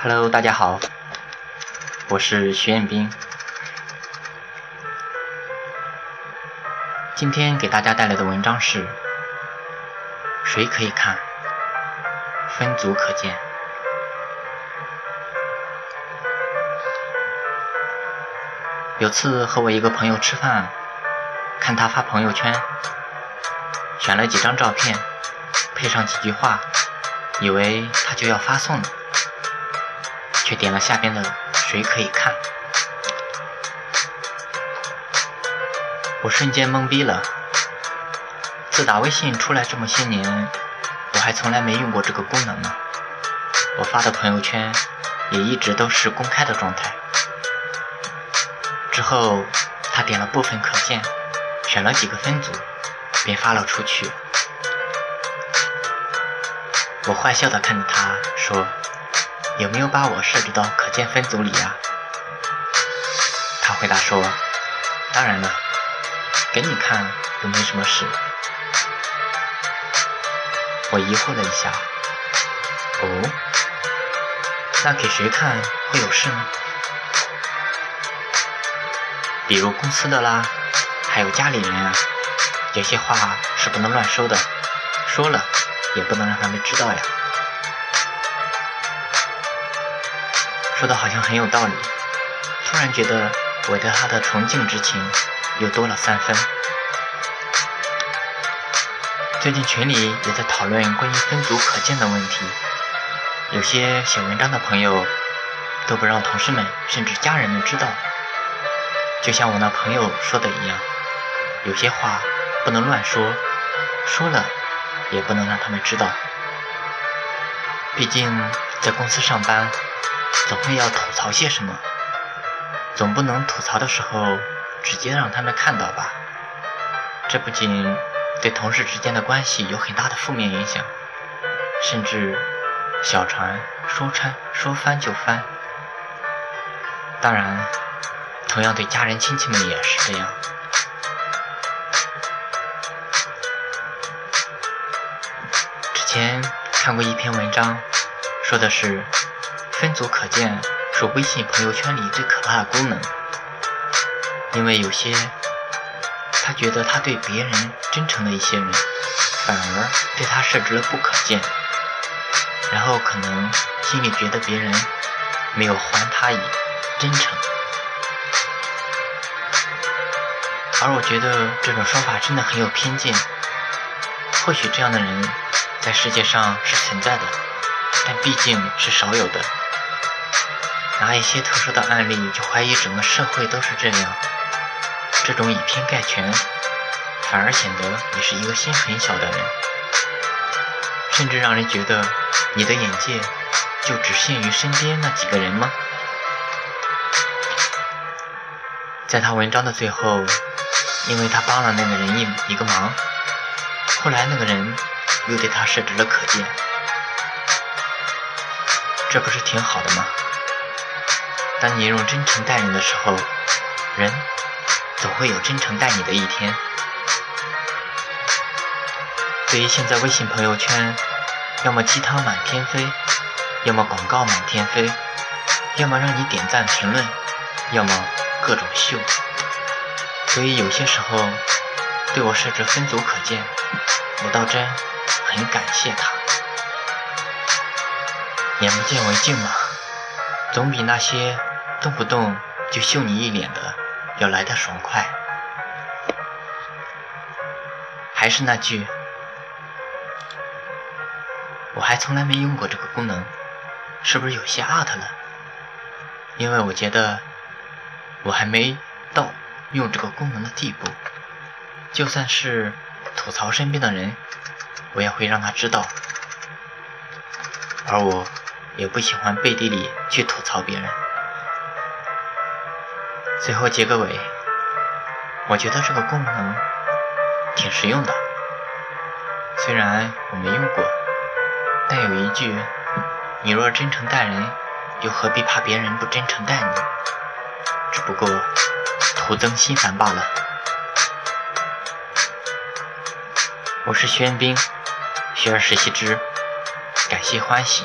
Hello，大家好，我是徐彦斌。今天给大家带来的文章是：谁可以看？分组可见。有次和我一个朋友吃饭，看他发朋友圈，选了几张照片，配上几句话，以为他就要发送了。却点了下边的“谁可以看”，我瞬间懵逼了。自打微信出来这么些年，我还从来没用过这个功能呢。我发的朋友圈也一直都是公开的状态。之后他点了部分可见，选了几个分组，便发了出去。我坏笑的看着他说。有没有把我设置到可见分组里呀？他回答说：“当然了，给你看又没什么事。”我疑惑了一下：“哦，那给谁看会有事呢？比如公司的啦，还有家里人啊，有些话是不能乱说的，说了也不能让他们知道呀。”说的好像很有道理，突然觉得我对他的崇敬之情又多了三分。最近群里也在讨论关于分组可见的问题，有些写文章的朋友都不让同事们甚至家人们知道，就像我那朋友说的一样，有些话不能乱说，说了也不能让他们知道，毕竟在公司上班。总会要吐槽些什么，总不能吐槽的时候直接让他们看到吧？这不仅对同事之间的关系有很大的负面影响，甚至小船说穿说翻就翻。当然，同样对家人亲戚们也是这样。之前看过一篇文章，说的是。分组可见是微信朋友圈里最可怕的功能，因为有些他觉得他对别人真诚的一些人，反而对他设置了不可见，然后可能心里觉得别人没有还他以真诚，而我觉得这种说法真的很有偏见。或许这样的人在世界上是存在的，但毕竟是少有的。拿一些特殊的案例就怀疑整个社会都是这样，这种以偏概全，反而显得你是一个心很小的人，甚至让人觉得你的眼界就只限于身边那几个人吗？在他文章的最后，因为他帮了那个人一一个忙，后来那个人又对他设置了可见，这不是挺好的吗？当你用真诚待人的时候，人总会有真诚待你的一天。对于现在微信朋友圈，要么鸡汤满天飞，要么广告满天飞，要么让你点赞评论，要么各种秀。所以有些时候对我设置分组可见，我倒真很感谢他。眼不见为净嘛，总比那些。动不动就秀你一脸的，要来的爽快。还是那句，我还从来没用过这个功能，是不是有些 out 了？因为我觉得我还没到用这个功能的地步。就算是吐槽身边的人，我也会让他知道。而我也不喜欢背地里去吐槽别人。最后结个尾，我觉得这个功能挺实用的。虽然我没用过，但有一句“你若真诚待人，又何必怕别人不真诚待你”，只不过徒增心烦罢了。我是徐彦斌，学而时习之，感谢欢喜。